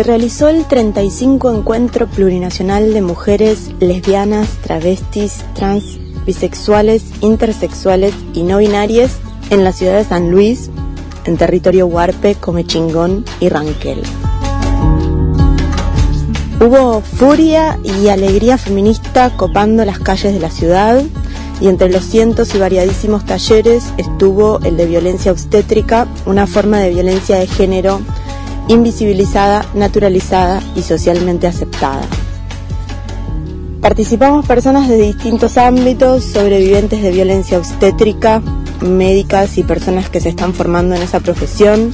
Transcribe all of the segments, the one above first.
Se realizó el 35 Encuentro Plurinacional de Mujeres Lesbianas, Travestis, Trans, Bisexuales, Intersexuales y No Binarias en la ciudad de San Luis, en territorio Huarpe, Comechingón y Ranquel. Hubo furia y alegría feminista copando las calles de la ciudad y entre los cientos y variadísimos talleres estuvo el de violencia obstétrica, una forma de violencia de género invisibilizada, naturalizada y socialmente aceptada. Participamos personas de distintos ámbitos, sobrevivientes de violencia obstétrica, médicas y personas que se están formando en esa profesión,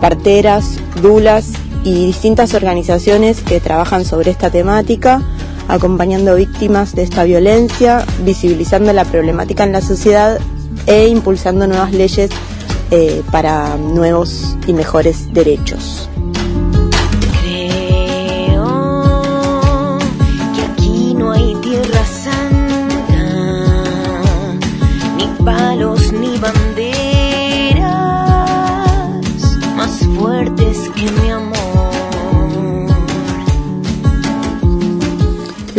parteras, dulas y distintas organizaciones que trabajan sobre esta temática, acompañando víctimas de esta violencia, visibilizando la problemática en la sociedad e impulsando nuevas leyes eh, para nuevos y mejores derechos.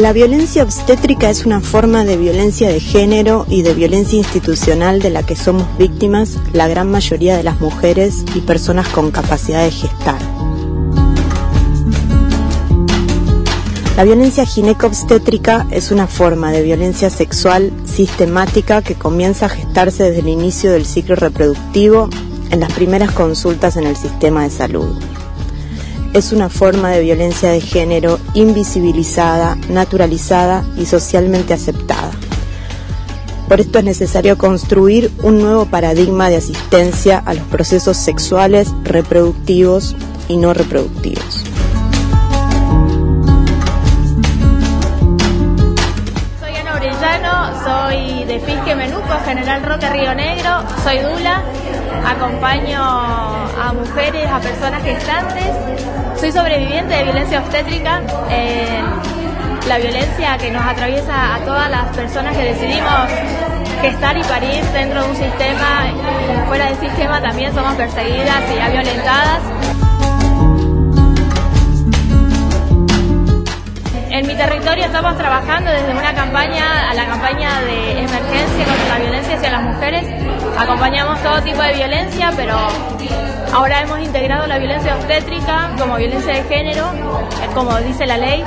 La violencia obstétrica es una forma de violencia de género y de violencia institucional de la que somos víctimas la gran mayoría de las mujeres y personas con capacidad de gestar. La violencia gineco-obstétrica es una forma de violencia sexual sistemática que comienza a gestarse desde el inicio del ciclo reproductivo en las primeras consultas en el sistema de salud es una forma de violencia de género invisibilizada, naturalizada y socialmente aceptada. Por esto es necesario construir un nuevo paradigma de asistencia a los procesos sexuales, reproductivos y no reproductivos. General Roque Río Negro, soy Dula, acompaño a mujeres, a personas gestantes soy sobreviviente de violencia obstétrica, eh, la violencia que nos atraviesa a todas las personas que decidimos gestar y parir dentro de un sistema fuera del sistema también somos perseguidas y violentadas. En mi territorio estamos trabajando desde una campaña a la campaña de emergencia contra la violencia hacia las mujeres. Acompañamos todo tipo de violencia, pero Ahora hemos integrado la violencia obstétrica como violencia de género, como dice la ley.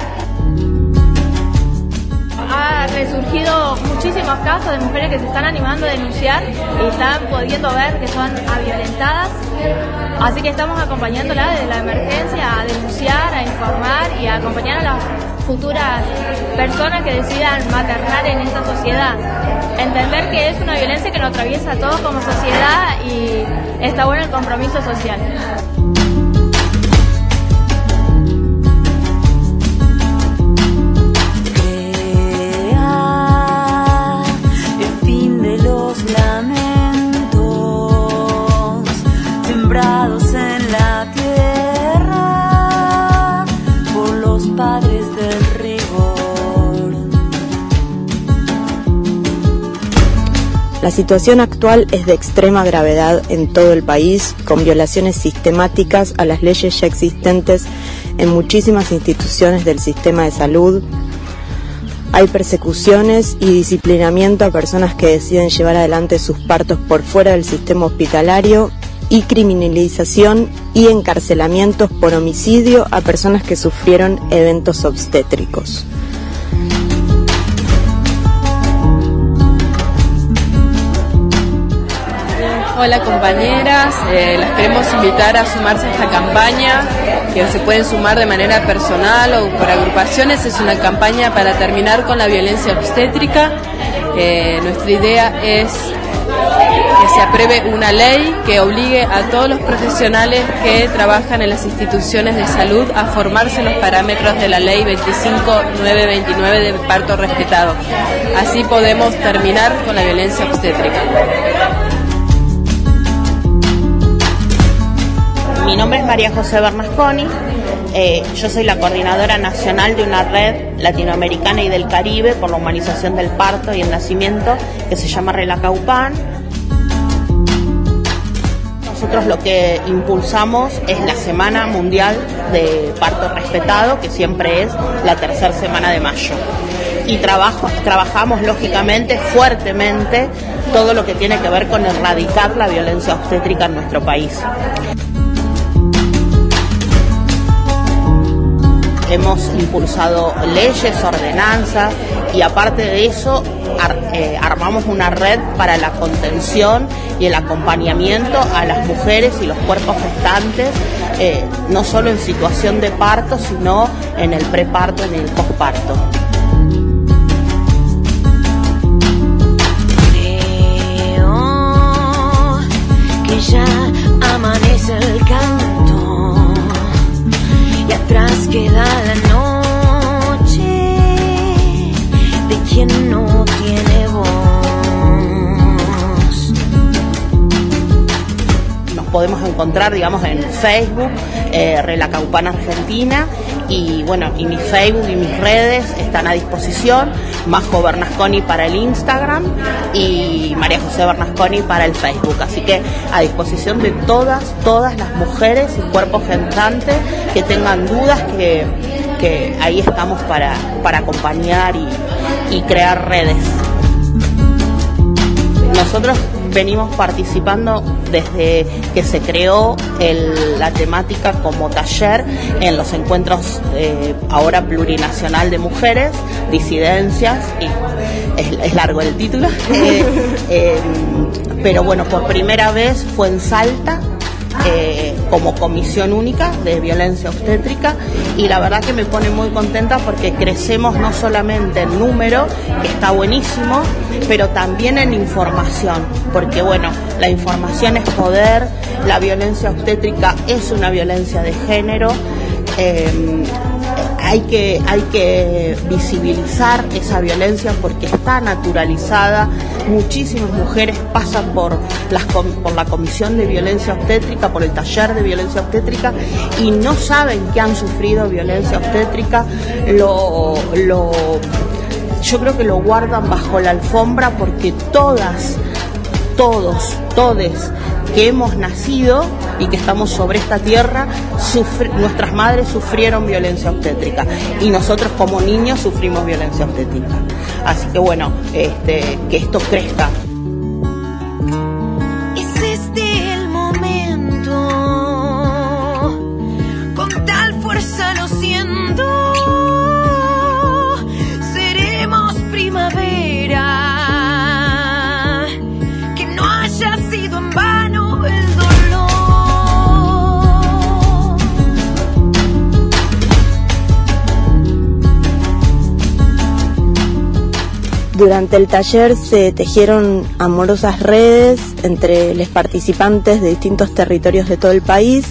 Ha resurgido muchísimos casos de mujeres que se están animando a denunciar y están pudiendo ver que son violentadas. Así que estamos acompañándola desde la emergencia a denunciar, a informar y a acompañar a las futuras personas que decidan maternar en esta sociedad. Entender que es una violencia que nos atraviesa a todos como sociedad y está bueno el compromiso social. La situación actual es de extrema gravedad en todo el país, con violaciones sistemáticas a las leyes ya existentes en muchísimas instituciones del sistema de salud. Hay persecuciones y disciplinamiento a personas que deciden llevar adelante sus partos por fuera del sistema hospitalario y criminalización y encarcelamientos por homicidio a personas que sufrieron eventos obstétricos. Hola compañeras, eh, las queremos invitar a sumarse a esta campaña, que se pueden sumar de manera personal o por agrupaciones. Es una campaña para terminar con la violencia obstétrica. Eh, nuestra idea es que se apruebe una ley que obligue a todos los profesionales que trabajan en las instituciones de salud a formarse en los parámetros de la ley 25929 de parto respetado. Así podemos terminar con la violencia obstétrica. Mi nombre es María José Bernasconi. Eh, yo soy la coordinadora nacional de una red latinoamericana y del Caribe por la humanización del parto y el nacimiento que se llama Relacaupan. Nosotros lo que impulsamos es la Semana Mundial de Parto Respetado, que siempre es la tercera semana de mayo. Y trabajamos lógicamente fuertemente todo lo que tiene que ver con erradicar la violencia obstétrica en nuestro país. Hemos impulsado leyes, ordenanzas y aparte de eso eh, armamos una red para la contención y el acompañamiento a las mujeres y los cuerpos gestantes, eh, no solo en situación de parto, sino en el preparto en el posparto. ya amanece el canto y atrás queda la noche de quien no tiene voz. Nos podemos encontrar, digamos, en Facebook, eh, Relacaupana Argentina, y bueno, y mi Facebook y mis redes están a disposición, Majo Bernasconi para el Instagram y María José Bernasconi para el Facebook. Así que a disposición de todas, todas las mujeres y cuerpos gestantes que tengan dudas, que, que ahí estamos para, para acompañar y, y crear redes. Nosotros venimos participando desde que se creó la temática como taller en los encuentros eh, ahora plurinacional de mujeres, disidencias, y es, es largo el título, Eh, eh, pero bueno, por primera vez fue en Salta, eh, como comisión única de violencia obstétrica y la verdad que me pone muy contenta porque crecemos no solamente en número, que está buenísimo, pero también en información, porque bueno, la información es poder, la violencia obstétrica es una violencia de género. eh, hay que, hay que visibilizar esa violencia porque está naturalizada. Muchísimas mujeres pasan por, las, por la comisión de violencia obstétrica, por el taller de violencia obstétrica y no saben que han sufrido violencia obstétrica. Lo, lo, yo creo que lo guardan bajo la alfombra porque todas todos, todes que hemos nacido y que estamos sobre esta tierra, nuestras madres sufrieron violencia obstétrica y nosotros como niños sufrimos violencia obstétrica. Así que bueno, este, que esto crezca. Durante el taller se tejieron amorosas redes entre los participantes de distintos territorios de todo el país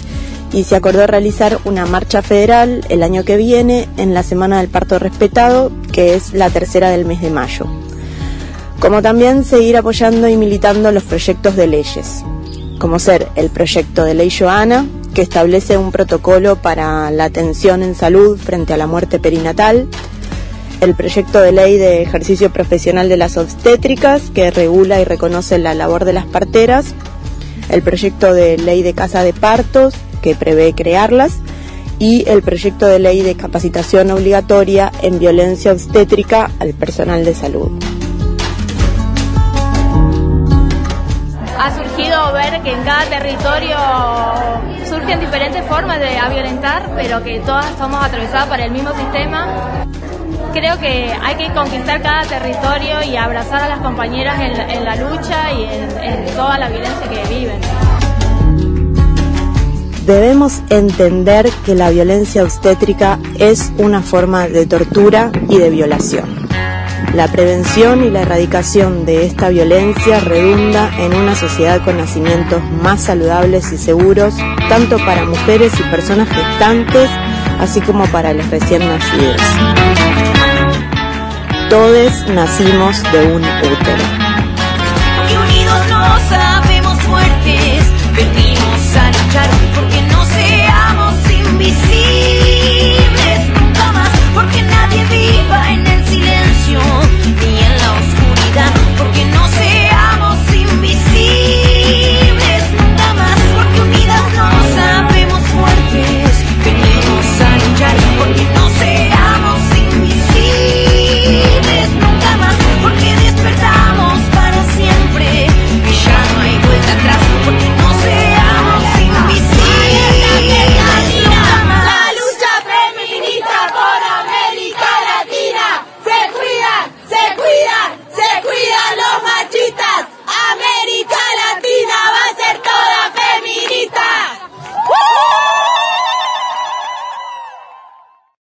y se acordó realizar una marcha federal el año que viene en la Semana del Parto Respetado, que es la tercera del mes de mayo. Como también seguir apoyando y militando los proyectos de leyes, como ser el proyecto de ley Joana, que establece un protocolo para la atención en salud frente a la muerte perinatal, el proyecto de ley de ejercicio profesional de las obstétricas que regula y reconoce la labor de las parteras, el proyecto de ley de casa de partos que prevé crearlas y el proyecto de ley de capacitación obligatoria en violencia obstétrica al personal de salud. Ha surgido ver que en cada territorio surgen diferentes formas de violentar, pero que todas estamos atravesadas por el mismo sistema. Creo que hay que conquistar cada territorio y abrazar a las compañeras en, en la lucha y en, en toda la violencia que viven. Debemos entender que la violencia obstétrica es una forma de tortura y de violación. La prevención y la erradicación de esta violencia redunda en una sociedad con nacimientos más saludables y seguros, tanto para mujeres y personas gestantes, así como para los recién nacidos. Todos nacimos de un útero. Y unidos no sabemos fuertes, venimos a luchar porque no seamos invisibles nunca más, porque nadie viva en el silencio.